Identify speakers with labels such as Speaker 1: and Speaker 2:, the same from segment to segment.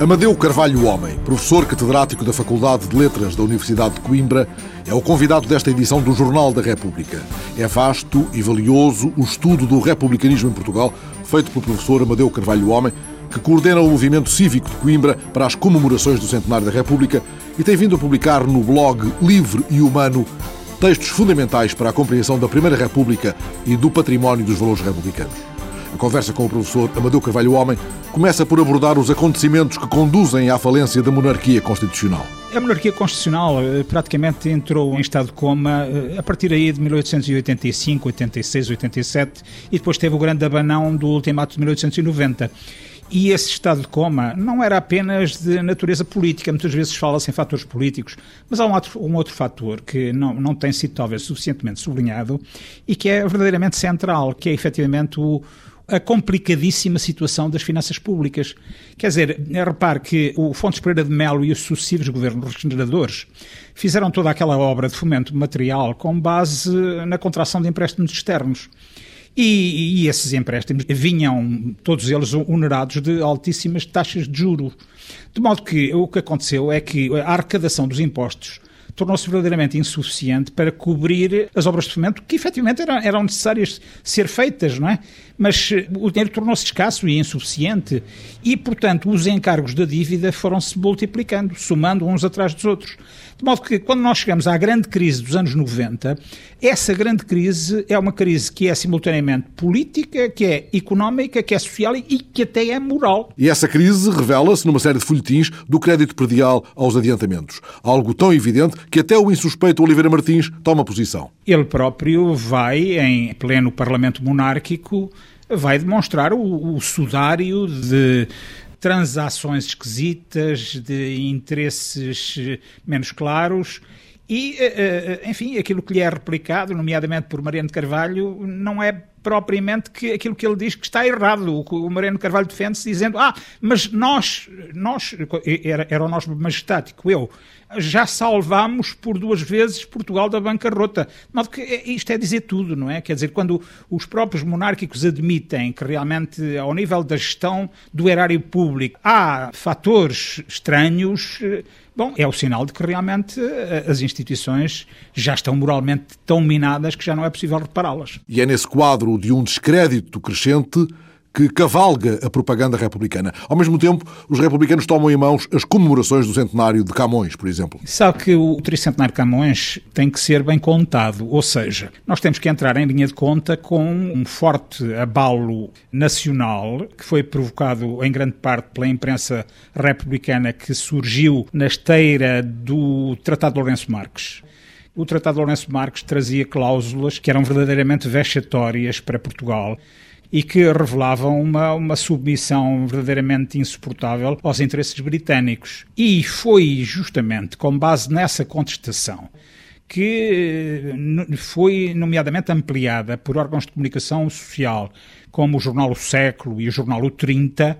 Speaker 1: Amadeu Carvalho Homem, professor catedrático da Faculdade de Letras da Universidade de Coimbra, é o convidado desta edição do Jornal da República. É vasto e valioso o estudo do republicanismo em Portugal, feito pelo professor Amadeu Carvalho Homem, que coordena o movimento cívico de Coimbra para as comemorações do centenário da República e tem vindo a publicar no blog Livre e Humano textos fundamentais para a compreensão da Primeira República e do património dos valores republicanos. A conversa com o professor Amadeu Carvalho Homem começa por abordar os acontecimentos que conduzem à falência da monarquia constitucional.
Speaker 2: A monarquia constitucional eh, praticamente entrou em estado de coma eh, a partir aí de 1885, 86, 87 e depois teve o grande abanão do ultimato de 1890. E esse estado de coma não era apenas de natureza política, muitas vezes fala-se em fatores políticos, mas há um outro, um outro fator que não, não tem sido talvez suficientemente sublinhado e que é verdadeiramente central, que é efetivamente o, a complicadíssima situação das finanças públicas. Quer dizer, repare que o Fontes Pereira de Melo e os sucessivos governos regeneradores fizeram toda aquela obra de fomento material com base na contração de empréstimos externos. E, e, esses empréstimos vinham, todos eles, onerados de altíssimas taxas de juro. De modo que o que aconteceu é que a arrecadação dos impostos tornou-se verdadeiramente insuficiente para cobrir as obras de fomento que efetivamente eram, eram necessárias ser feitas, não é? Mas eh, o dinheiro tornou-se escasso e insuficiente e, portanto, os encargos da dívida foram-se multiplicando, somando uns atrás dos outros. De modo que, quando nós chegamos à grande crise dos anos 90, essa grande crise é uma crise que é simultaneamente política, que é económica, que é social e que até é moral.
Speaker 1: E essa crise revela-se numa série de folhetins do crédito predial aos adiantamentos. Algo tão evidente que até o insuspeito Oliveira Martins toma posição.
Speaker 2: Ele próprio vai, em pleno parlamento monárquico, vai demonstrar o, o sudário de transações esquisitas, de interesses menos claros e, eh, eh, enfim, aquilo que lhe é replicado, nomeadamente por Mariano de Carvalho, não é propriamente que aquilo que ele diz que está errado. O Mariano Carvalho defende-se dizendo: Ah, mas nós, nós era, era o nosso majestático, eu, já salvámos por duas vezes Portugal da bancarrota. De modo que é, isto é dizer tudo, não é? Quer dizer, quando os próprios monárquicos admitem que realmente, ao nível da gestão do erário público, há fatores estranhos, bom, é o sinal de que realmente eh, as instituições já estão moralmente tão minadas que já não é possível repará-las.
Speaker 1: E é nesse quadro de um descrédito crescente que cavalga a propaganda republicana. Ao mesmo tempo, os republicanos tomam em mãos as comemorações do centenário de Camões, por exemplo.
Speaker 2: Sabe que o tricentenário de Camões tem que ser bem contado, ou seja, nós temos que entrar em linha de conta com um forte abalo nacional que foi provocado em grande parte pela imprensa republicana que surgiu na esteira do Tratado de Lourenço Marques. O Tratado de Lourenço Marques trazia cláusulas que eram verdadeiramente vexatórias para Portugal e que revelavam uma, uma submissão verdadeiramente insuportável aos interesses britânicos. E foi justamente com base nessa contestação que eh, foi nomeadamente ampliada por órgãos de comunicação social, como o Jornal O Século e o Jornal O 30,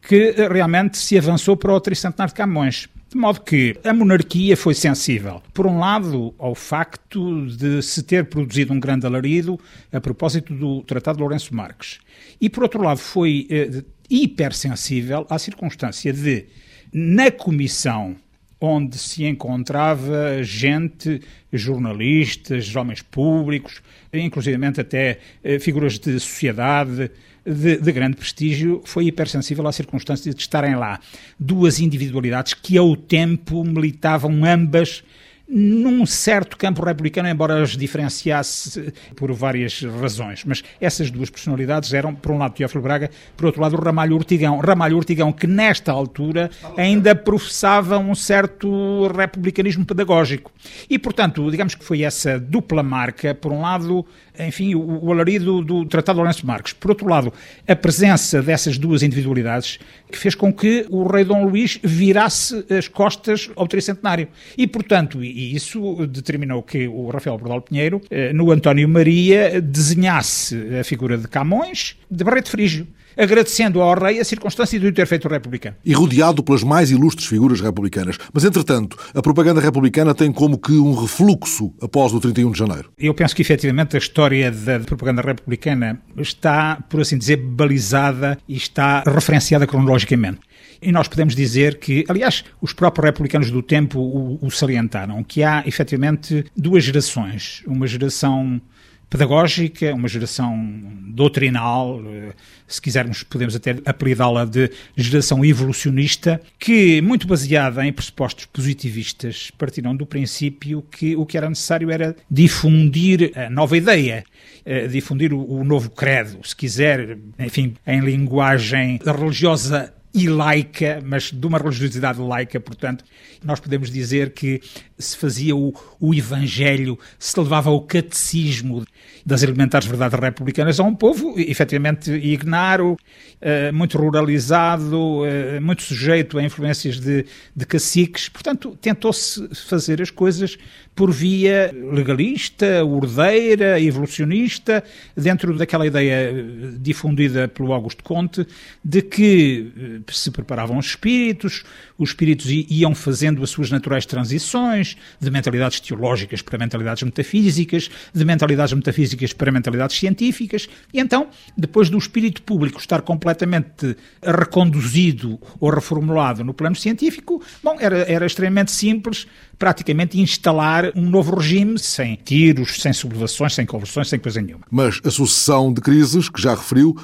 Speaker 2: que eh, realmente se avançou para o tricentenário de Camões. De modo que a monarquia foi sensível, por um lado, ao facto de se ter produzido um grande alarido a propósito do Tratado de Lourenço Marques, e por outro lado, foi eh, hipersensível à circunstância de, na comissão onde se encontrava gente, jornalistas, homens públicos, inclusive até eh, figuras de sociedade, de, de, grande prestígio, foi hipersensível à circunstância de estarem lá duas individualidades que, ao tempo, militavam ambas num certo campo republicano, embora as diferenciasse por várias razões. Mas essas duas personalidades eram, por um lado, Teófilo Braga, por outro lado, Ramalho Urtigão. Ramalho Urtigão, que nesta altura ainda professava um certo republicanismo pedagógico. E, portanto, digamos que foi essa dupla marca, por um lado, enfim, o, o alarido do Tratado de Lourenço Marques. Por outro lado, a presença dessas duas individualidades que fez com que o rei Dom Luís virasse as costas ao tricentenário. E, portanto, e isso determinou que o Rafael Bordal Pinheiro, eh, no António Maria, desenhasse a figura de Camões de Barreto Frígio agradecendo ao rei a circunstância de o ter feito republicano.
Speaker 1: E rodeado pelas mais ilustres figuras republicanas. Mas, entretanto, a propaganda republicana tem como que um refluxo após o 31 de janeiro.
Speaker 2: Eu penso que, efetivamente, a história da propaganda republicana está, por assim dizer, balizada e está referenciada cronologicamente. E nós podemos dizer que, aliás, os próprios republicanos do tempo o, o salientaram, que há efetivamente duas gerações. Uma geração pedagógica, uma geração doutrinal, eh, se quisermos podemos até apelidá-la de geração evolucionista, que, muito baseada em pressupostos positivistas, partiram do princípio que o que era necessário era difundir a nova ideia, eh, difundir o novo credo, se quiser, enfim, em linguagem religiosa e laica, mas de uma religiosidade laica, portanto, nós podemos dizer que se fazia o, o Evangelho, se levava o catecismo das elementares verdades republicanas a um povo, efetivamente, ignaro, eh, muito ruralizado, eh, muito sujeito a influências de, de caciques. Portanto, tentou-se fazer as coisas por via legalista, ordeira, evolucionista, dentro daquela ideia eh, difundida pelo Augusto Conte de que se preparavam os espíritos, os espíritos iam fazendo as suas naturais transições de mentalidades teológicas para mentalidades metafísicas, de mentalidades metafísicas para mentalidades científicas, e então, depois do espírito público estar completamente reconduzido ou reformulado no plano científico, bom, era, era extremamente simples praticamente instalar um novo regime sem tiros, sem sublevações, sem conversões, sem coisa nenhuma.
Speaker 1: Mas a sucessão de crises que já referiu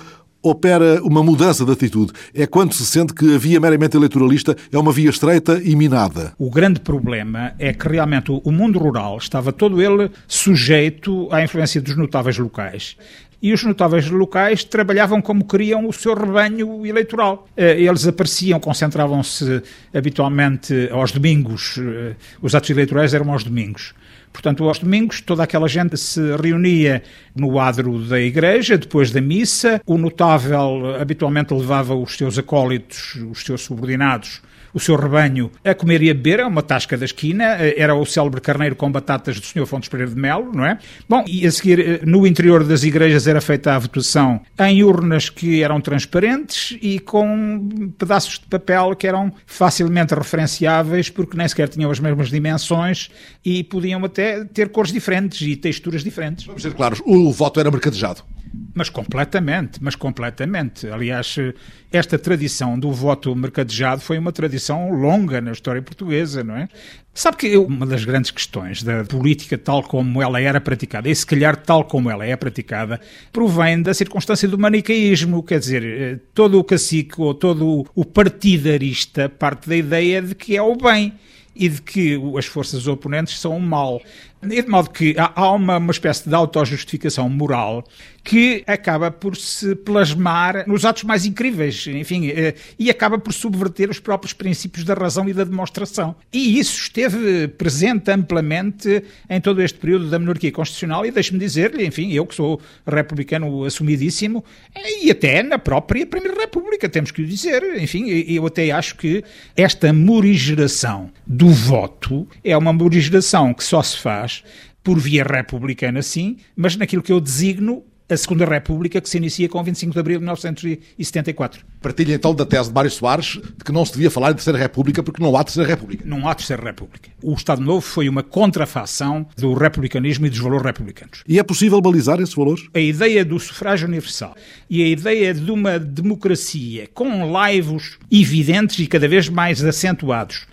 Speaker 1: opera uma mudança de atitude. É quando se sente que a via meramente eleitoralista é uma via estreita e minada.
Speaker 2: O grande problema é que realmente o mundo rural estava todo ele sujeito à influência dos notáveis locais e os notáveis locais trabalhavam como queriam o seu rebanho eleitoral. Eh, eles apareciam, concentravam-se habitualmente aos domingos, eh, os atos eleitorais eram aos domingos. Portanto, aos domingos, toda aquela gente se reunia no adro da igreja, depois da missa. O notável habitualmente levava os seus acólitos, os seus subordinados, o seu rebanho a comer e a beber, é uma tasca da esquina, era o célebre carneiro com batatas do Sr. Fontes Pereira de Melo, não é? Bom, e a seguir, eh, no interior das igrejas era feita a votação em urnas que eram transparentes e com pedaços de papel que eram facilmente referenciáveis porque nem sequer tinham as mesmas dimensões e podiam até ter cores diferentes e texturas diferentes.
Speaker 1: Vamos ser claros, o voto era mercadejado.
Speaker 2: Mas completamente, mas completamente. Aliás, esta tradição do voto mercadejado foi uma tradição longa na história portuguesa, não é? Sabe que uma das grandes questões da política tal como ela era praticada, e se calhar tal como ela é praticada, provém da circunstância do manicaísmo, quer dizer, todo o cacique ou todo o partidarista parte da ideia de que é o bem e de que as forças oponentes são o mal. De modo que há uma, uma espécie de autojustificação moral que acaba por se plasmar nos atos mais incríveis, enfim, eh, e acaba por subverter os próprios princípios da razão e da demonstração. E isso esteve presente amplamente em todo este período da monarquia constitucional e deixe-me dizer-lhe, enfim, eu que sou republicano assumidíssimo, e até na própria Primeira República, temos que o dizer, enfim, eu até acho que esta morigeração do voto é uma morigeração que só se faz por via republicana, sim, mas naquilo que eu designo a Segunda República, que se inicia com 25 de abril de 1974.
Speaker 1: Partilha então da tese de Mário Soares de que não se devia falar de Terceira República porque não há Terceira República.
Speaker 2: Não há Terceira República. O Estado Novo foi uma contrafação do republicanismo e dos valores republicanos.
Speaker 1: E é possível balizar esses valores?
Speaker 2: A ideia do sufrágio universal e a ideia de uma democracia com laivos evidentes e cada vez mais acentuados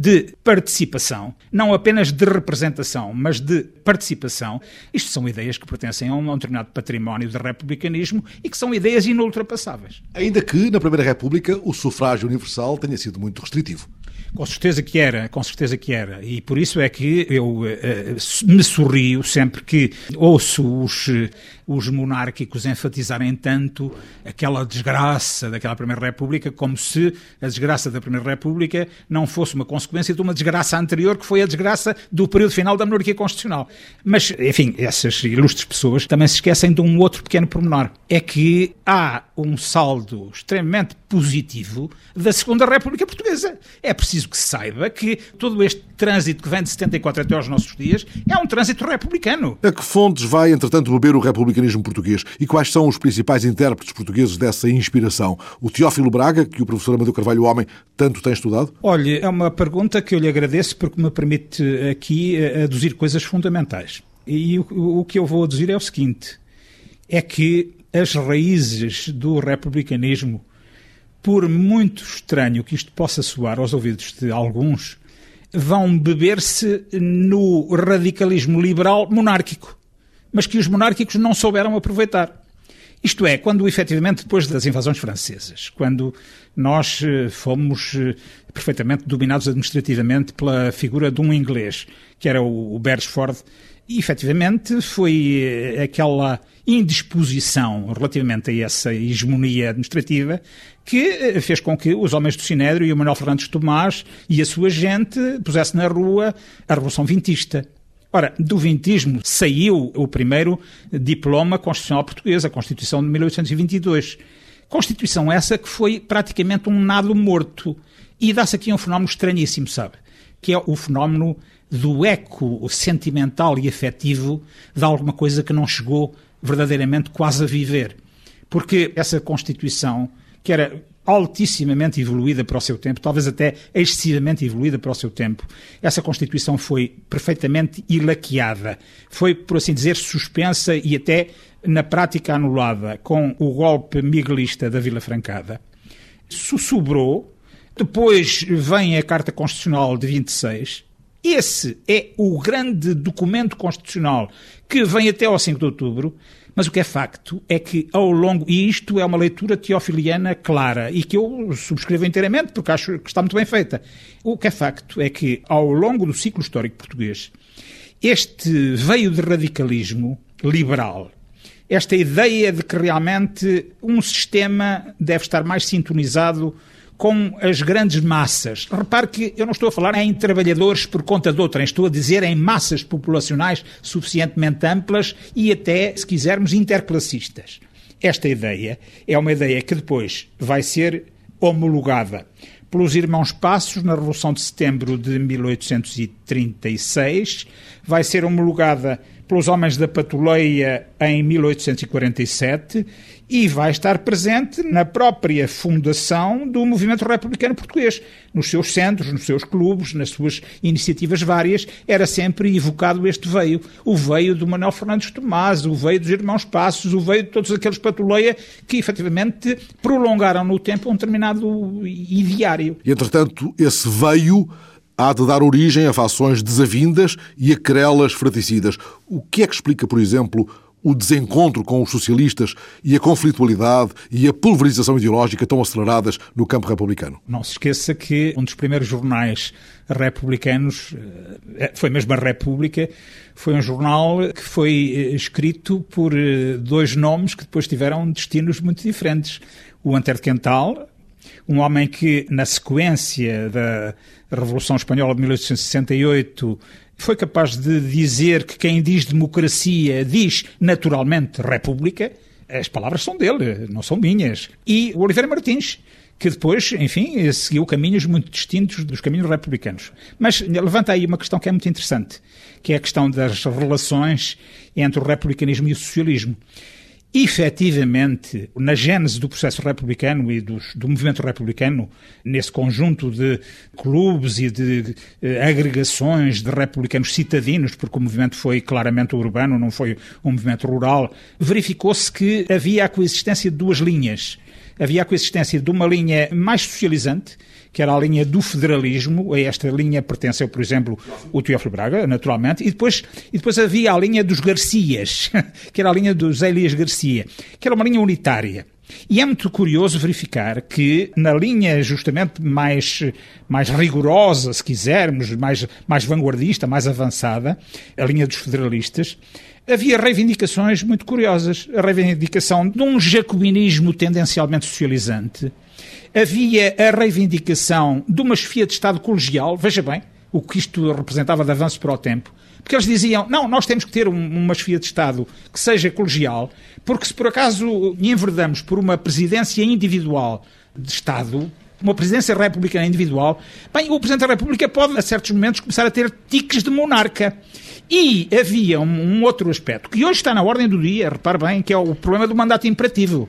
Speaker 2: de participação, não apenas de representação, mas de participação, isto são ideias que pertencem a um determinado património de republicanismo e que são ideias inultrapassáveis.
Speaker 1: Ainda que, na Primeira República, o sufrágio universal tenha sido muito restritivo.
Speaker 2: Com certeza que era, com certeza que era. E por isso é que eu uh, me sorrio sempre que ouço os, os monárquicos enfatizarem tanto aquela desgraça daquela Primeira República, como se a desgraça da Primeira República não fosse uma consequência de uma desgraça anterior, que foi a desgraça do período final da monarquia constitucional. Mas, enfim, essas ilustres pessoas também se esquecem de um outro pequeno pormenor. É que há um saldo extremamente positivo da Segunda República Portuguesa. É preciso que se saiba que todo este trânsito que vem de 74 até aos nossos dias é um trânsito republicano.
Speaker 1: A que fontes vai, entretanto, beber o republicanismo português? E quais são os principais intérpretes portugueses dessa inspiração? O Teófilo Braga, que o professor Amadeu Carvalho Homem tanto tem estudado?
Speaker 2: Olha, é uma pergunta que eu lhe agradeço porque me permite aqui eh, aduzir coisas fundamentais. E o, o que eu vou aduzir é o seguinte: é que as raízes do republicanismo por muito estranho que isto possa soar aos ouvidos de alguns, vão beber-se no radicalismo liberal monárquico, mas que os monárquicos não souberam aproveitar. Isto é, quando efetivamente depois das invasões francesas, quando nós eh, fomos eh, perfeitamente dominados administrativamente pela figura de um inglês, que era o Beresford, e efetivamente foi eh, aquela indisposição relativamente a essa hegemonia administrativa que fez com que os homens do Sinédrio e o Manuel Fernandes Tomás e a sua gente pusessem na rua a Revolução Vintista. Ora, do vintismo saiu o primeiro diploma constitucional português, a Constituição de 1822. Constituição essa que foi praticamente um nado morto. E dá-se aqui um fenómeno estranhíssimo, sabe? Que é o fenómeno do eco sentimental e afetivo de alguma coisa que não chegou verdadeiramente quase a viver. Porque essa Constituição, que era altissimamente evoluída para o seu tempo, talvez até excessivamente evoluída para o seu tempo. Essa Constituição foi perfeitamente ilaqueada, foi, por assim dizer, suspensa e até na prática anulada com o golpe miguelista da Vila Francada. Sussurrou, depois vem a Carta Constitucional de 26, esse é o grande documento constitucional que vem até ao 5 de outubro, mas o que é facto é que ao longo, e isto é uma leitura teofiliana clara e que eu subscrevo inteiramente porque acho que está muito bem feita. O que é facto é que ao longo do ciclo histórico português, este veio de radicalismo liberal, esta ideia de que realmente um sistema deve estar mais sintonizado com as grandes massas. Repare que eu não estou a falar em trabalhadores por conta de outrem, estou a dizer em massas populacionais suficientemente amplas e até, se quisermos, interclassistas. Esta ideia é uma ideia que depois vai ser homologada pelos irmãos Passos na Revolução de Setembro de 1836, vai ser homologada pelos homens da Patuleia em 1847 e vai estar presente na própria fundação do movimento republicano português. Nos seus centros, nos seus clubes, nas suas iniciativas várias, era sempre evocado este veio. O veio do Manuel Fernandes Tomás, o veio dos Irmãos Passos, o veio de todos aqueles patuleia que efetivamente prolongaram no tempo um determinado ideário.
Speaker 1: Entretanto, esse veio há de dar origem a fações desavindas e a querelas fraticidas. O que é que explica, por exemplo, o desencontro com os socialistas e a conflitualidade e a pulverização ideológica tão aceleradas no campo republicano?
Speaker 2: Não se esqueça que um dos primeiros jornais republicanos eh, foi mesmo a República, foi um jornal que foi eh, escrito por eh, dois nomes que depois tiveram destinos muito diferentes. O Antero Quental, um homem que, na sequência da Revolução Espanhola de 1868, foi capaz de dizer que quem diz democracia diz naturalmente república. As palavras são dele, não são minhas. E o Oliveira Martins, que depois, enfim, seguiu caminhos muito distintos dos caminhos republicanos. Mas levanta aí uma questão que é muito interessante, que é a questão das relações entre o republicanismo e o socialismo efetivamente, na gênese do processo republicano e do movimento republicano, nesse conjunto de clubes e de eh, agregações de republicanos citadinos, porque o movimento foi claramente urbano, não foi um movimento rural, verificou-se que havia a coexistência de duas linhas. Havia a coexistência de uma linha mais socializante, que era a linha do federalismo, a esta linha pertenceu, por exemplo, o Teófilo Braga, naturalmente, e depois, e depois havia a linha dos Garcias, que era a linha dos Elias Garcia, que era uma linha unitária. E é muito curioso verificar que, na linha justamente mais, mais rigorosa, se quisermos, mais, mais vanguardista, mais avançada, a linha dos federalistas, havia reivindicações muito curiosas. A reivindicação de um jacobinismo tendencialmente socializante, havia a reivindicação de uma chefia de Estado colegial, veja bem, o que isto representava de avanço para o tempo, porque eles diziam, não, nós temos que ter um, uma chefia de Estado que seja colegial, porque se por acaso enverdamos por uma presidência individual de Estado, uma presidência republicana individual, bem, o Presidente da República pode, a certos momentos, começar a ter tiques de monarca. E havia um, um outro aspecto, que hoje está na ordem do dia, repare bem, que é o problema do mandato imperativo.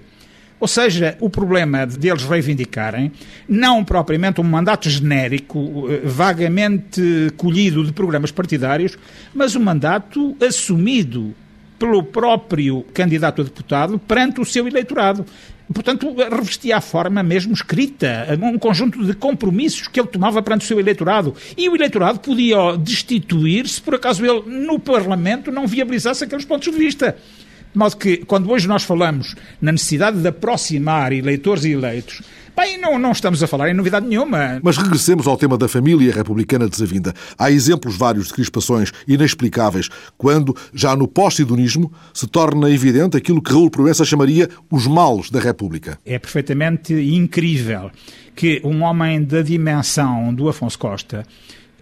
Speaker 2: Ou seja, o problema deles reivindicarem não propriamente um mandato genérico, eh, vagamente colhido de programas partidários, mas um mandato assumido pelo próprio candidato a deputado perante o seu eleitorado. Portanto, revestia a forma mesmo escrita, um conjunto de compromissos que ele tomava perante o seu eleitorado. E o eleitorado podia destituir se por acaso ele, no Parlamento, não viabilizasse aqueles pontos de vista. De modo que, quando hoje nós falamos na necessidade de aproximar eleitores e eleitos, Bem, não, não estamos a falar em novidade nenhuma.
Speaker 1: Mas regressemos ao tema da família republicana desavinda. Há exemplos vários de crispações inexplicáveis quando, já no pós-sidonismo, se torna evidente aquilo que Raul Proença chamaria os males da República.
Speaker 2: É perfeitamente incrível que um homem da dimensão do Afonso Costa,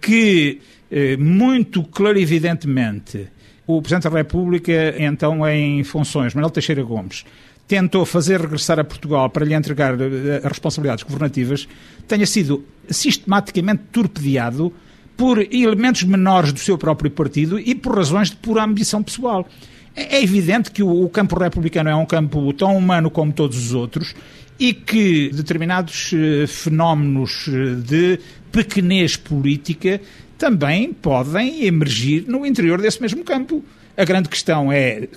Speaker 2: que eh, muito clarividentemente o Presidente da República, então em funções, Manuel Teixeira Gomes, tentou fazer regressar a Portugal para lhe entregar eh, as responsabilidades governativas, tenha sido sistematicamente torpedeado por elementos menores do seu próprio partido e por razões de pura ambição pessoal. É, é evidente que o campo republicano é um campo tão humano como todos os outros e que determinados eh, fenómenos eh, de pequenez política também podem emergir no interior desse mesmo campo. A grande questão é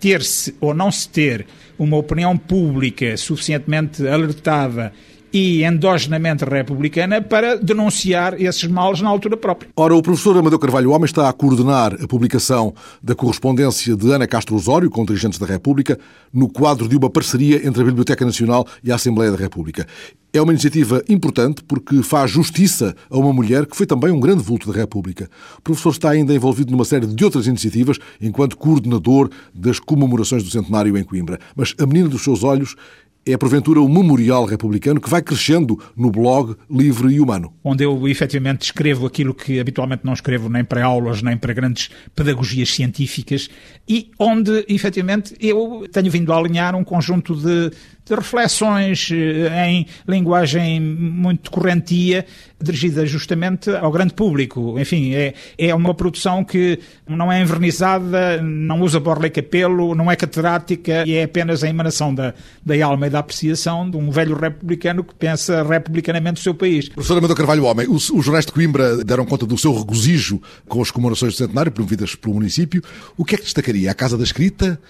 Speaker 2: ter-se ou não se ter uma opinião pública suficientemente alertada e endogenamente republicana para denunciar esses males na altura própria.
Speaker 1: Ora, o professor Amadeu Carvalho Homem está a coordenar a publicação da correspondência de Ana Castro Osório com dirigentes da República no quadro de uma parceria entre a Biblioteca Nacional e a Assembleia da República. É uma iniciativa importante porque faz justiça a uma mulher que foi também um grande vulto da República. O professor está ainda envolvido numa série de outras iniciativas enquanto coordenador das comemorações do centenário em Coimbra. Mas a menina dos seus olhos é porventura o memorial republicano que vai crescendo no blog Livre e Humano.
Speaker 2: Onde eu efetivamente escrevo aquilo que habitualmente não escrevo nem para aulas, nem para grandes pedagogias científicas e onde efetivamente eu tenho vindo a alinhar um conjunto de reflexões eh, em linguagem muito correntia, dirigida justamente ao grande público. Enfim, é, é uma produção que não é envernizada, não usa borla e capelo, não é catedrática e é apenas a emanação da, da alma e da apreciação de um velho republicano que pensa republicanamente o seu país.
Speaker 1: Professor Amador Carvalho Homem, os, os jornais de Coimbra deram conta do seu regozijo com as comemorações do centenário promovidas pelo município. O que é que destacaria? A Casa da Escrita,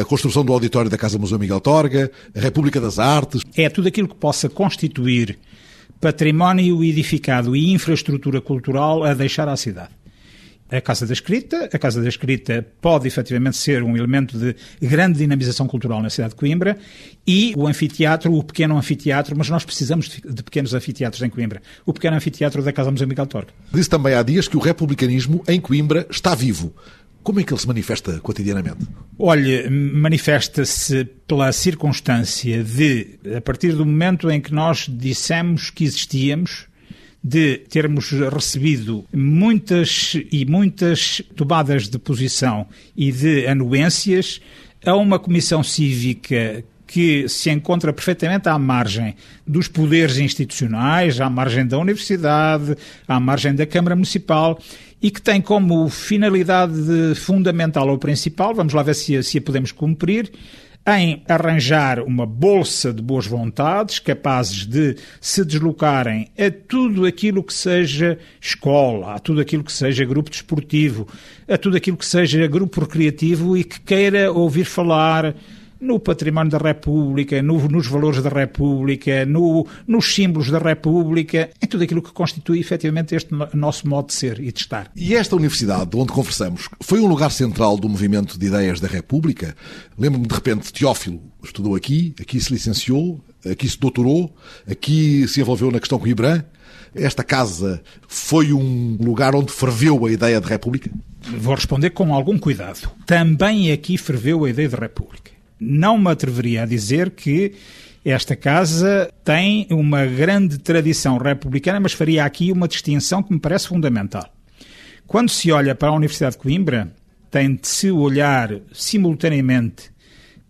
Speaker 1: a construção do auditório da Casa Museu Miguel Torga, a República das Artes.
Speaker 2: É tudo aquilo que possa constituir património edificado e infraestrutura cultural a deixar à cidade. A Casa da Escrita. A Casa da Escrita pode efetivamente ser um elemento de grande dinamização cultural na cidade de Coimbra e o anfiteatro, o pequeno anfiteatro, mas nós precisamos de pequenos anfiteatros em Coimbra. O pequeno anfiteatro da Casa Museu Miguel Torque.
Speaker 1: Disse também há dias que o republicanismo em Coimbra está vivo. Como é que ele se manifesta cotidianamente?
Speaker 2: Olha, manifesta-se pela circunstância de, a partir do momento em que nós dissemos que existíamos, de termos recebido muitas e muitas tomadas de posição e de anuências a uma comissão cívica que se encontra perfeitamente à margem dos poderes institucionais, à margem da universidade, à margem da Câmara Municipal e que tem como finalidade fundamental ou principal, vamos lá ver se se a podemos cumprir, em arranjar uma bolsa de boas vontades capazes de se deslocarem a tudo aquilo que seja escola, a tudo aquilo que seja grupo desportivo, a tudo aquilo que seja grupo recreativo e que queira ouvir falar no património da República, no, nos valores da República, no, nos símbolos da República, em tudo aquilo que constitui efetivamente este nosso modo de ser e de estar.
Speaker 1: E esta universidade onde conversamos foi um lugar central do movimento de ideias da República? Lembro-me de repente, Teófilo estudou aqui, aqui se licenciou, aqui se doutorou, aqui se envolveu na questão com Ibram. Esta casa foi um lugar onde ferveu a ideia de República?
Speaker 2: Vou responder com algum cuidado. Também aqui ferveu a ideia de República não me atreveria a dizer que esta casa tem uma grande tradição republicana, mas faria aqui uma distinção que me parece fundamental. Quando se olha para a Universidade de Coimbra, tem de se olhar simultaneamente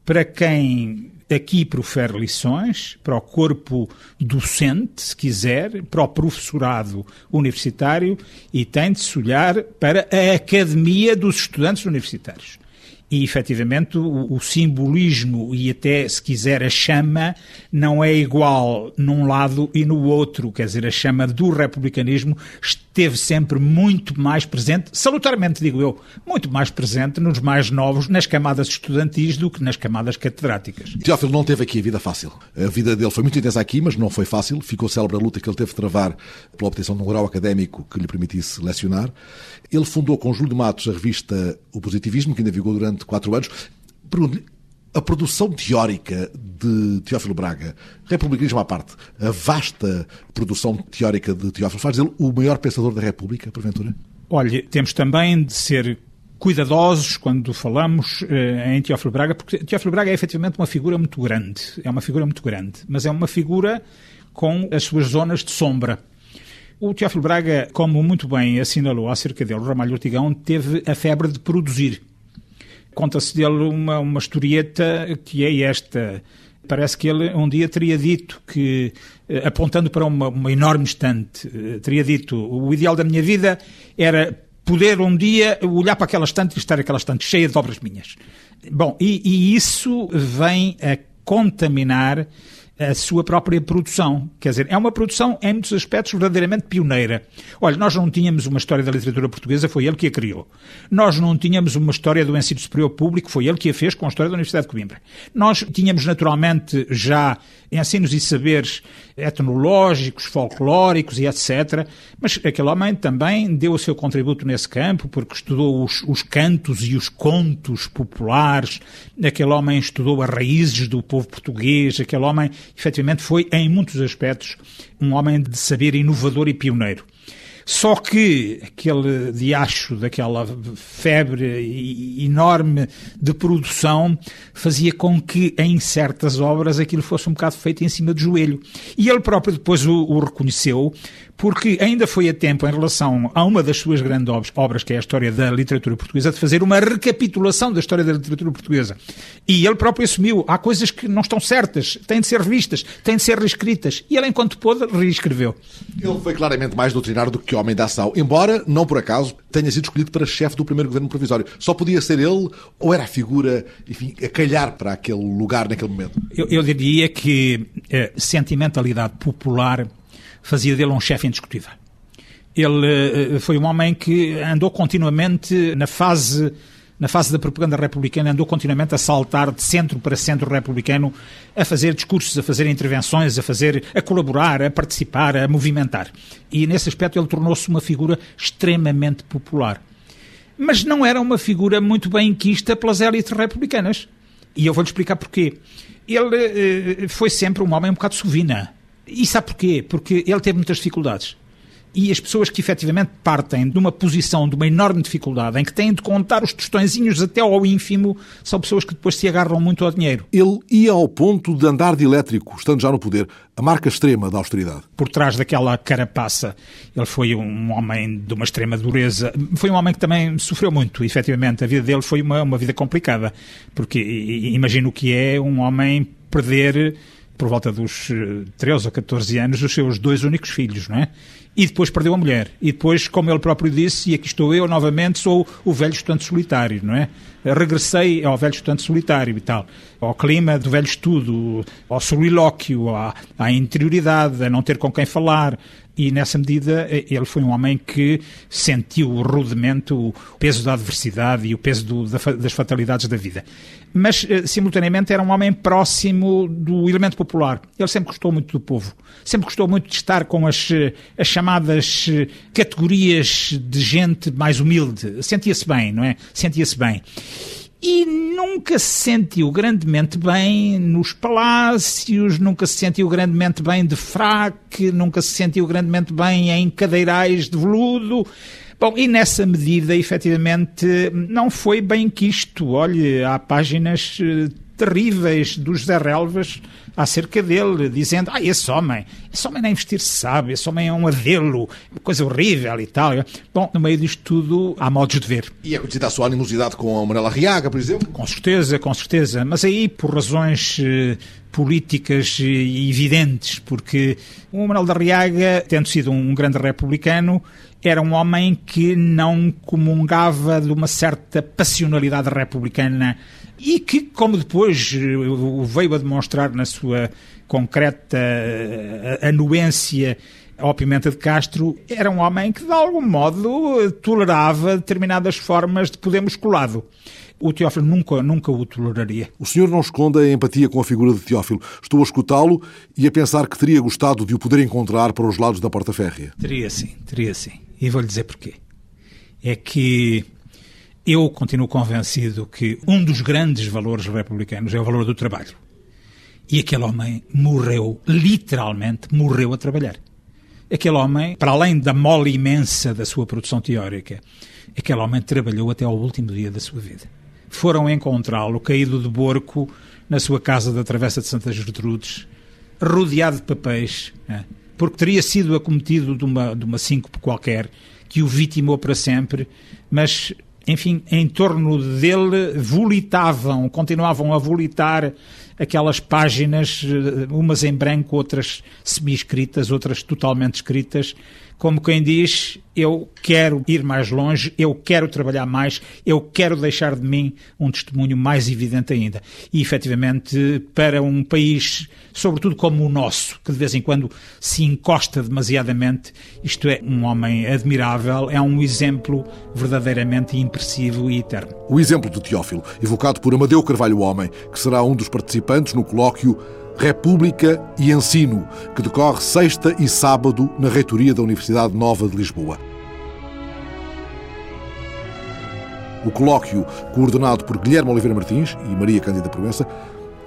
Speaker 2: para quem aqui profere lições, para o corpo docente, se quiser, para o professorado universitário e tem de se olhar para a academia dos estudantes universitários e efetivamente o, o, simbolismo e até, se quiser, a chama não é igual num lado e no outro. Quer dizer, a chama do republicanismo esteve sempre muito mais presente, salutariamente digo eu, muito mais presente nos mais novos, nas camadas estudantis do que nas camadas catedráticas.
Speaker 1: Teófilo não teve aqui a vida fácil. A vida dele foi muito intensa aqui, mas não foi fácil. Ficou célebre a luta que ele teve de travar pela obtenção de um grau académico que lhe permitisse lecionar. Ele fundou com Júlio de Matos a revista O Positivismo, que ainda vigou durante quatro anos. Pergunto-lhe, a produção teórica de Teófilo Braga, republicanismo à parte, a vasta produção teórica de Teófilo, faz dele o maior pensador da República, porventura?
Speaker 2: Olha, temos também de ser cuidadosos quando falamos eh, em Teófilo Braga, porque Teófilo Braga é efetivamente uma figura muito grande, é uma figura muito grande, mas é uma figura com as suas zonas de sombra. O Teófilo Braga, como muito bem assinalou acerca dele, Ramalho Ortigão, teve a febre de produzir. Conta-se dele uma, uma historieta que é esta. Parece que ele um dia teria dito que, eh, apontando para uma, uma enorme estante, eh, teria dito: o ideal da minha vida era poder um dia olhar para aquela estante e estar aquela estante cheia de obras minhas. Bom, e, e isso vem a contaminar a sua própria produção. Quer dizer, é uma produção, em muitos aspectos, verdadeiramente pioneira. Olha, nós não tínhamos uma história da literatura portuguesa, foi ele que a criou. Nós não tínhamos uma história do ensino superior público, foi ele que a fez com a história da Universidade de Coimbra. Nós tínhamos, naturalmente, já ensinos e saberes etnológicos, folclóricos e etc. Mas aquele homem também deu o seu contributo nesse campo, porque estudou os, os cantos e os contos populares, aquele homem estudou as raízes do povo português, aquele homem, efetivamente, foi, em muitos aspectos, um homem de saber inovador e pioneiro. Só que aquele diacho daquela febre enorme de produção fazia com que em certas obras aquilo fosse um bocado feito em cima do joelho. E ele próprio depois o, o reconheceu, porque ainda foi a tempo, em relação a uma das suas grandes obras, que é a história da literatura portuguesa, de fazer uma recapitulação da história da literatura portuguesa. E ele próprio assumiu, há coisas que não estão certas, têm de ser revistas, têm de ser reescritas. E ele, enquanto pôde, reescreveu.
Speaker 1: Ele foi claramente mais doutrinário do que homem da ação, embora, não por acaso, tenha sido escolhido para chefe do primeiro governo provisório. Só podia ser ele ou era a figura, enfim, a calhar para aquele lugar naquele momento?
Speaker 2: Eu, eu diria que eh, sentimentalidade popular fazia dele um chefe indiscutível. Ele eh, foi um homem que andou continuamente na fase na fase da propaganda republicana, andou continuamente a saltar de centro para centro republicano, a fazer discursos, a fazer intervenções, a fazer, a colaborar, a participar, a movimentar. E nesse aspecto ele tornou-se uma figura extremamente popular. Mas não era uma figura muito bem quista pelas élites republicanas. E eu vou-lhe explicar porquê. Ele eh, foi sempre um homem um bocado sovina. E sabe porquê? Porque ele teve muitas dificuldades. E as pessoas que efetivamente partem de uma posição de uma enorme dificuldade, em que têm de contar os tostõezinhos até ao ínfimo, são pessoas que depois se agarram muito ao dinheiro.
Speaker 1: Ele ia ao ponto de andar de elétrico, estando já no poder, a marca extrema da austeridade.
Speaker 2: Por trás daquela carapaça, ele foi um homem de uma extrema dureza. Foi um homem que também sofreu muito, efetivamente. A vida dele foi uma, uma vida complicada, porque imagino que é um homem perder por volta dos 13 eh, ou 14 anos, os seus dois únicos filhos, não é? E depois perdeu a mulher. E depois, como ele próprio disse, e aqui estou eu novamente, sou o velho estudante solitário, não é? Regressei ao velho estudante solitário e tal, ao clima do velho estudo, ao solilóquio, à, à interioridade, a não ter com quem falar, e nessa medida ele foi um homem que sentiu rudemente o peso da adversidade e o peso do, das fatalidades da vida. Mas, eh, simultaneamente, era um homem próximo do elemento popular. Ele sempre gostou muito do povo. Sempre gostou muito de estar com as, eh, as chamadas eh, categorias de gente mais humilde. Sentia-se bem, não é? Sentia-se bem e nunca se sentiu grandemente bem nos palácios, nunca se sentiu grandemente bem de fraque, nunca se sentiu grandemente bem em cadeirais de veludo. Bom, e nessa medida, efetivamente, não foi bem quisto. Olhe, há páginas eh, terríveis do José Relvas acerca dele, dizendo: Ah, esse homem, esse homem nem vestir se sabe, esse homem é um adelo, coisa horrível e tal. Bom, no meio disto tudo, há modos de ver.
Speaker 1: E é conhecida a sua animosidade com a Manela Riaga, por exemplo?
Speaker 2: Com certeza, com certeza. Mas aí, por razões eh, políticas evidentes, porque o Manuel da Riaga, tendo sido um grande republicano, era um homem que não comungava de uma certa passionalidade republicana e que, como depois eh, veio a demonstrar na sua concreta eh, anuência ao Pimenta de Castro era um homem que, de algum modo, tolerava determinadas formas de poder musculado. O Teófilo nunca, nunca o toleraria.
Speaker 1: O senhor não esconde a empatia com a figura de Teófilo. Estou a escutá-lo e a pensar que teria gostado de o poder encontrar para os lados da porta férrea.
Speaker 2: Teria sim, teria sim. E vou-lhe dizer porquê. É que eu continuo convencido que um dos grandes valores republicanos é o valor do trabalho. E aquele homem morreu, literalmente morreu a trabalhar. Aquele homem, para além da mole imensa da sua produção teórica, aquele homem trabalhou até ao último dia da sua vida. Foram encontrá-lo caído de borco na sua casa da Travessa de Santa Gertrudes, rodeado de papéis, né? porque teria sido acometido de uma, de uma síncope qualquer que o vitimou para sempre, mas enfim, em torno dele volitavam, continuavam a volitar aquelas páginas, eh, umas em branco, outras semi-escritas, outras totalmente escritas, como quem diz: Eu quero ir mais longe, eu quero trabalhar mais, eu quero deixar de mim um testemunho mais evidente ainda. E efetivamente, para um país, sobretudo como o nosso, que de vez em quando se encosta demasiadamente, isto é um homem admirável, é um exemplo verdadeiramente impressivo e eterno.
Speaker 1: O exemplo de Teófilo, evocado por Amadeu Carvalho Homem, que será um dos participantes no colóquio República e Ensino, que decorre sexta e sábado na reitoria da Universidade Nova de Lisboa. O colóquio, coordenado por Guilherme Oliveira Martins e Maria Cândida Proença,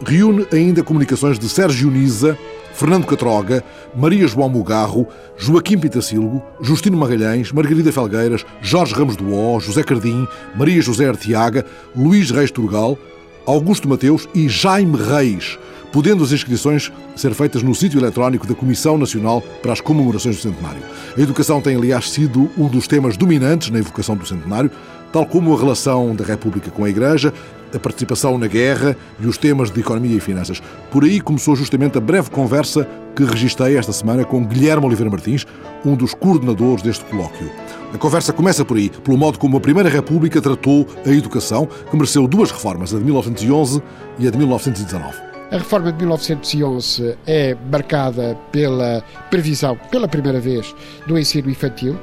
Speaker 1: reúne ainda comunicações de Sérgio Nisa, Fernando Catroga, Maria João Mugarro, Joaquim Pitacilgo, Justino Magalhães, Margarida Felgueiras, Jorge Ramos do O, José Cardim, Maria José Artiaga, Luís Reis Turgal, Augusto Mateus e Jaime Reis, podendo as inscrições ser feitas no sítio eletrónico da Comissão Nacional para as Comemorações do Centenário. A educação tem, aliás, sido um dos temas dominantes na evocação do Centenário, tal como a relação da República com a Igreja, a participação na guerra e os temas de economia e finanças. Por aí começou justamente a breve conversa que registrei esta semana com Guilherme Oliveira Martins, um dos coordenadores deste colóquio. A conversa começa por aí, pelo modo como a Primeira República tratou a educação, que mereceu duas reformas, a de 1911 e a de 1919.
Speaker 3: A reforma de 1911 é marcada pela previsão, pela primeira vez, do ensino infantil,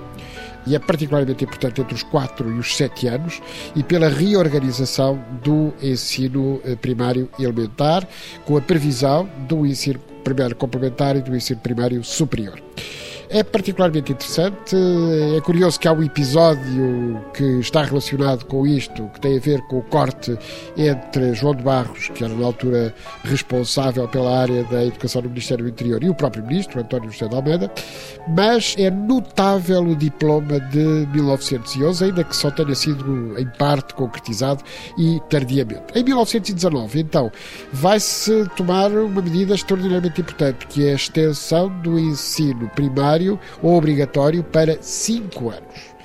Speaker 3: e é particularmente importante entre os 4 e os 7 anos, e pela reorganização do ensino eh, primário elementar, com a previsão do ensino primário complementar e do ensino primário superior. É particularmente interessante. É curioso que há um episódio que está relacionado com isto, que tem a ver com o corte entre João de Barros, que era na altura responsável pela área da educação no Ministério do Interior, e o próprio ministro, António José de Almeida, mas é notável o diploma de 1911, ainda que só tenha sido em parte concretizado e tardiamente. Em 1919, então, vai-se tomar uma medida extraordinariamente importante, que é a extensão do ensino primário voluntário ou obrigatório para cinco anos.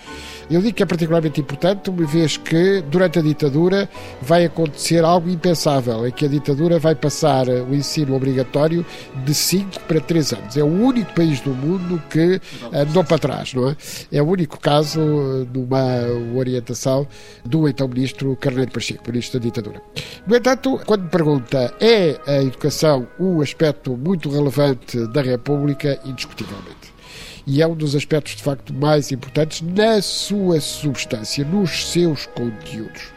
Speaker 3: Eu digo que é particularmente importante, uma vez que durante a ditadura vai acontecer algo impensável, em que a ditadura vai passar o ensino obrigatório de 5 para 3 anos. É o único país do mundo que andou para trás, não é? É o único caso numa orientação do então ministro Carneiro Pacheco, ministro da ditadura. No entanto, quando me pergunta é a educação um aspecto muito relevante da República, indiscutivelmente e é um dos aspectos de facto mais importantes na sua substância, nos seus conteúdos.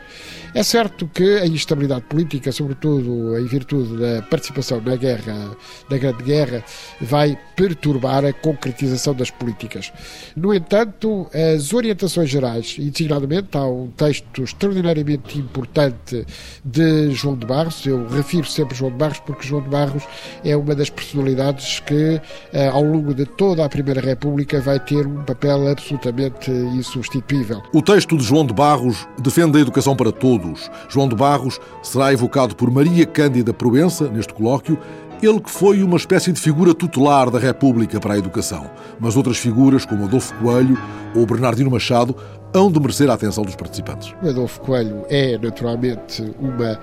Speaker 3: É certo que a instabilidade política, sobretudo em virtude da participação na guerra, na Grande Guerra, vai perturbar a concretização das políticas. No entanto, as orientações gerais, e designadamente há um texto extraordinariamente importante de João de Barros, eu refiro sempre João de Barros porque João de Barros é uma das personalidades que, eh, ao longo de toda a Primeira República, vai ter um papel absolutamente insubstituível.
Speaker 1: O texto de João de Barros defende a educação para todos todos. João de Barros será evocado por Maria Cândida Proença neste colóquio, ele que foi uma espécie de figura tutelar da República para a educação. Mas outras figuras, como Adolfo Coelho ou Bernardino Machado, hão de merecer a atenção dos participantes.
Speaker 3: O Adolfo Coelho é, naturalmente, uma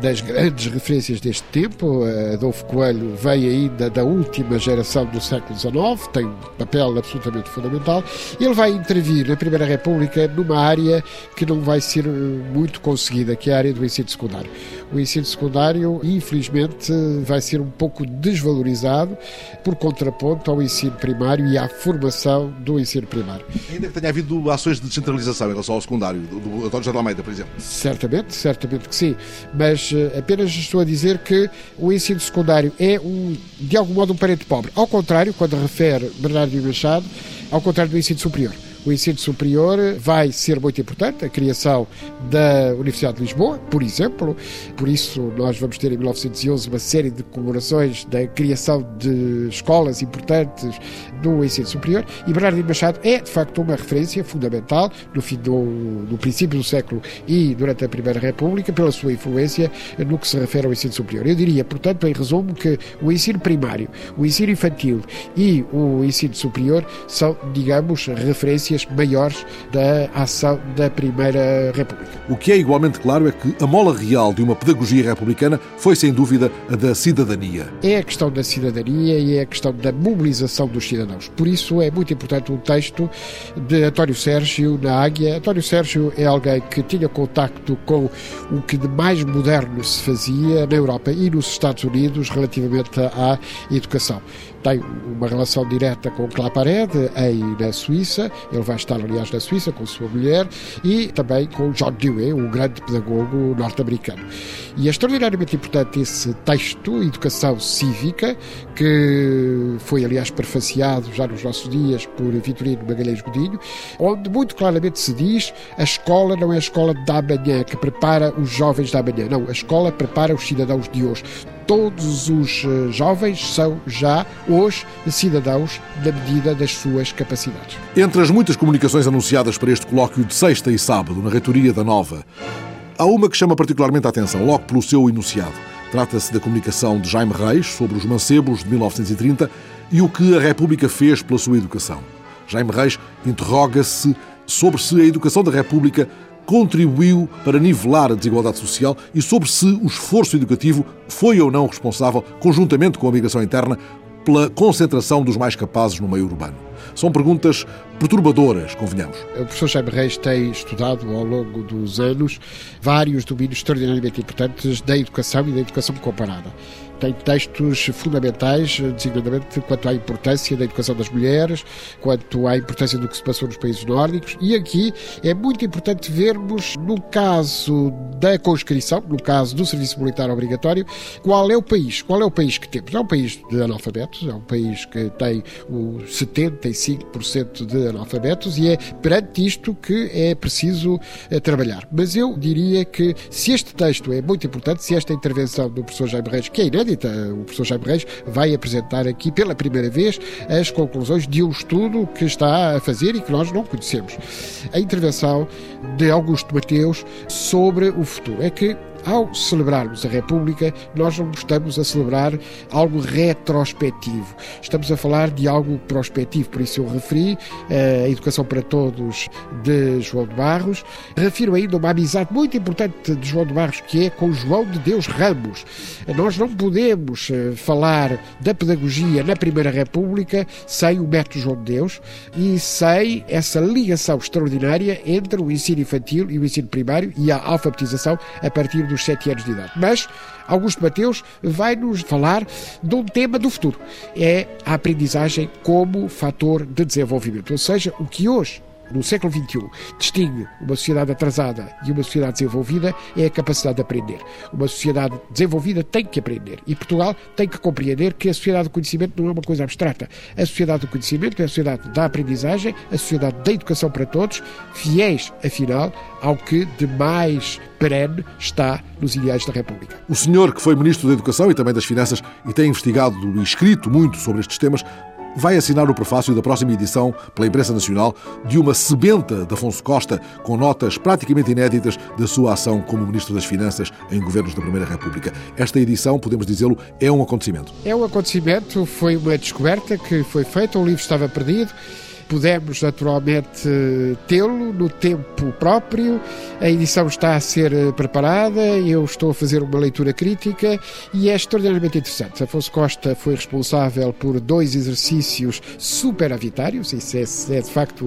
Speaker 3: das grandes referências deste tempo. Adolfo Coelho veio ainda da última geração do século XIX, tem um papel absolutamente fundamental. Ele vai intervir na Primeira República numa área que não vai ser muito conseguida, que é a área do ensino secundário. O ensino secundário, infelizmente, vai ser um pouco desvalorizado por contraponto ao ensino primário e à formação do ensino primário.
Speaker 1: Ainda que tenha havido ações de descentralização em relação ao secundário, do, do António José Almeida, por exemplo.
Speaker 3: Certamente, certamente que sim. Mas uh, apenas estou a dizer que o ensino secundário é, um, de algum modo, um parente pobre. Ao contrário, quando refere Bernardo Machado, ao contrário do ensino superior o ensino superior vai ser muito importante, a criação da Universidade de Lisboa, por exemplo. Por isso, nós vamos ter em 1911 uma série de comemorações da criação de escolas importantes do ensino superior. E Bernardino Machado é, de facto, uma referência fundamental no, fim do, no princípio do século e durante a Primeira República, pela sua influência no que se refere ao ensino superior. Eu diria, portanto, em resumo, que o ensino primário, o ensino infantil e o ensino superior são, digamos, referências maiores da ação da Primeira República.
Speaker 1: O que é igualmente claro é que a mola real de uma pedagogia republicana foi, sem dúvida, a da cidadania.
Speaker 3: É a questão da cidadania e é a questão da mobilização dos cidadãos. Por isso é muito importante um texto de António Sérgio na Águia. António Sérgio é alguém que tinha contacto com o que de mais moderno se fazia na Europa e nos Estados Unidos relativamente à educação tem uma relação direta com Claparede, aí na Suíça. Ele vai estar, aliás, na Suíça com sua mulher e também com John Dewey, um grande pedagogo norte-americano. E é extraordinariamente importante esse texto, Educação Cívica, que foi, aliás, prefaciado já nos nossos dias por Vitorino Magalhães Godinho, onde muito claramente se diz a escola não é a escola da manhã que prepara os jovens da manhã, não, a escola prepara os cidadãos de hoje todos os eh, jovens são já hoje cidadãos na medida das suas capacidades.
Speaker 1: Entre as muitas comunicações anunciadas para este colóquio de sexta e sábado na reitoria da Nova, há uma que chama particularmente a atenção, logo pelo seu enunciado. Trata-se da comunicação de Jaime Reis sobre os mancebos de 1930 e o que a República fez pela sua educação. Jaime Reis interroga-se sobre se a educação da República contribuiu para nivelar a desigualdade social e sobre se o esforço educativo foi ou não responsável, conjuntamente com a migração interna, pela concentração dos mais capazes no meio urbano. São perguntas perturbadoras, convenhamos.
Speaker 3: O professor Jaime Reis tem estudado ao longo dos anos vários domínios extraordinariamente importantes da educação e da educação comparada tem textos fundamentais, designadamente quanto à importância da educação das mulheres, quanto à importância do que se passou nos países nórdicos. E aqui é muito importante vermos, no caso da conscrição, no caso do serviço militar obrigatório, qual é o país, qual é o país que temos. É um país de analfabetos, é um país que tem o 75% de analfabetos e é perante isto que é preciso eh, trabalhar. Mas eu diria que se este texto é muito importante, se esta intervenção do professor Jaime Reis, que é inédita, inédita. O professor Jaime Reis vai apresentar aqui pela primeira vez as conclusões de um estudo que está a fazer e que nós não conhecemos. A intervenção de Augusto Mateus sobre o futuro. É que ao celebrarmos a República, nós não estamos a celebrar algo retrospectivo. Estamos a falar de algo prospectivo. Por isso eu referi eh, a Educação para Todos de João de Barros. Refiro ainda uma amizade muito importante de João de Barros, que é com João de Deus Ramos. Nós não podemos eh, falar da pedagogia na Primeira República sem o método João de Deus e sem essa ligação extraordinária entre o ensino infantil e o ensino primário e a alfabetização a partir do dos sete anos de idade. Mas Augusto Mateus vai nos falar de um tema do futuro. É a aprendizagem como fator de desenvolvimento. Ou seja, o que hoje no século XXI distingue uma sociedade atrasada e uma sociedade desenvolvida é a capacidade de aprender. Uma sociedade desenvolvida tem que aprender e Portugal tem que compreender que a sociedade do conhecimento não é uma coisa abstrata. A sociedade do conhecimento é a sociedade da aprendizagem, a sociedade da educação para todos, fiéis, afinal, ao que de mais perene está nos ideais da República.
Speaker 1: O senhor, que foi Ministro da Educação e também das Finanças e tem investigado e escrito muito sobre estes temas, vai assinar o prefácio da próxima edição, pela imprensa nacional, de uma sebenta de Afonso Costa, com notas praticamente inéditas da sua ação como Ministro das Finanças em governos da Primeira República. Esta edição, podemos dizê-lo, é um acontecimento.
Speaker 3: É um acontecimento, foi uma descoberta que foi feita, o livro estava perdido pudemos naturalmente tê-lo no tempo próprio. A edição está a ser preparada, eu estou a fazer uma leitura crítica e é extraordinariamente interessante. Afonso Costa foi responsável por dois exercícios superavitários, isso é, é de facto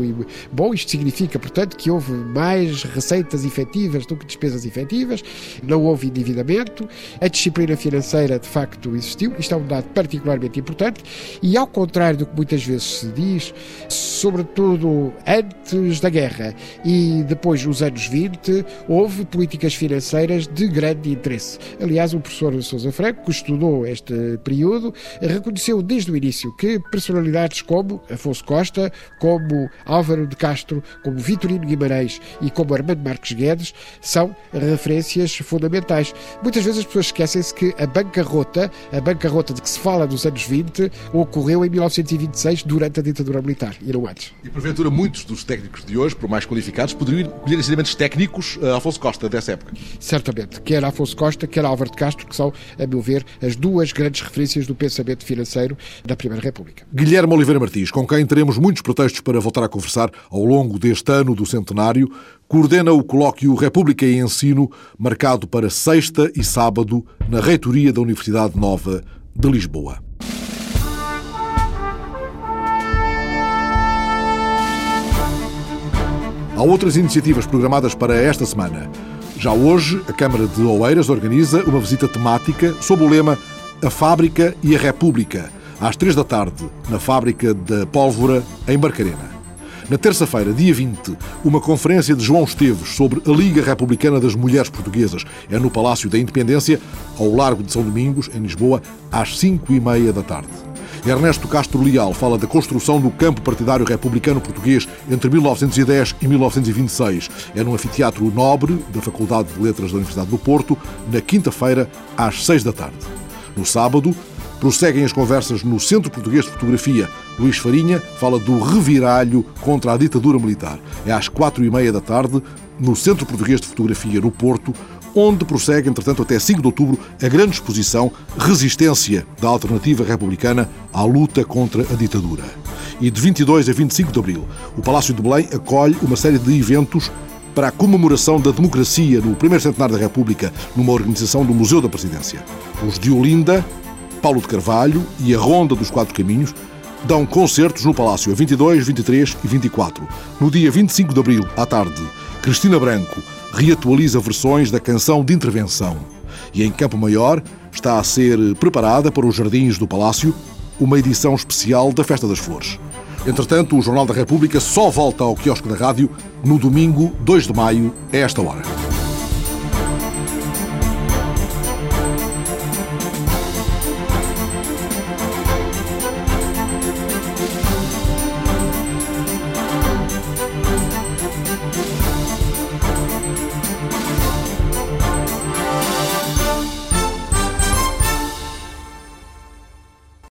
Speaker 3: bom. Isto significa, portanto, que houve mais receitas efetivas do que despesas efetivas, não houve endividamento, a disciplina financeira de facto existiu. Isto é um dado particularmente importante e, ao contrário do que muitas vezes se diz, sobretudo antes da guerra e depois dos anos 20, houve políticas financeiras de grande interesse. Aliás, o professor Sousa Franco, que estudou este período, reconheceu desde o início que personalidades como Afonso Costa, como Álvaro de Castro, como Vitorino Guimarães e como Armando Marques Guedes são referências fundamentais. Muitas vezes as pessoas esquecem-se que a bancarrota, a bancarrota de que se fala nos anos 20, ocorreu em 1926 durante a ditadura militar e antes.
Speaker 1: E porventura muitos dos técnicos de hoje, por mais qualificados, poderiam colher ensinamentos técnicos a Afonso Costa dessa época.
Speaker 3: Certamente, quer Afonso Costa, quer Álvaro de Castro, que são, a meu ver, as duas grandes referências do pensamento financeiro da Primeira República.
Speaker 1: Guilherme Oliveira Martins, com quem teremos muitos pretextos para voltar a conversar ao longo deste ano do centenário, coordena o colóquio República e Ensino, marcado para sexta e sábado na reitoria da Universidade Nova de Lisboa. Há outras iniciativas programadas para esta semana. Já hoje, a Câmara de Oeiras organiza uma visita temática sob o lema A Fábrica e a República, às três da tarde, na Fábrica da Pólvora, em Barcarena. Na terça-feira, dia 20, uma conferência de João Esteves sobre a Liga Republicana das Mulheres Portuguesas. É no Palácio da Independência, ao largo de São Domingos, em Lisboa, às cinco e meia da tarde. Ernesto Castro Leal fala da construção do campo partidário republicano português entre 1910 e 1926. É no anfiteatro Nobre da Faculdade de Letras da Universidade do Porto, na quinta-feira, às seis da tarde. No sábado, prosseguem as conversas no Centro Português de Fotografia. Luís Farinha fala do reviralho contra a ditadura militar. É às quatro e meia da tarde, no Centro Português de Fotografia, no Porto, onde prossegue, entretanto, até 5 de outubro, a grande exposição Resistência da Alternativa Republicana à luta contra a ditadura. E de 22 a 25 de abril, o Palácio de Belém acolhe uma série de eventos para a comemoração da democracia no primeiro centenário da República, numa organização do Museu da Presidência. Os de Olinda, Paulo de Carvalho e a Ronda dos Quatro Caminhos dão concertos no Palácio a 22, 23 e 24. No dia 25 de abril, à tarde, Cristina Branco reatualiza versões da canção de intervenção. E em Campo Maior está a ser preparada para os jardins do Palácio uma edição especial da Festa das Flores. Entretanto, o Jornal da República só volta ao quiosque da rádio no domingo 2 de maio, a esta hora.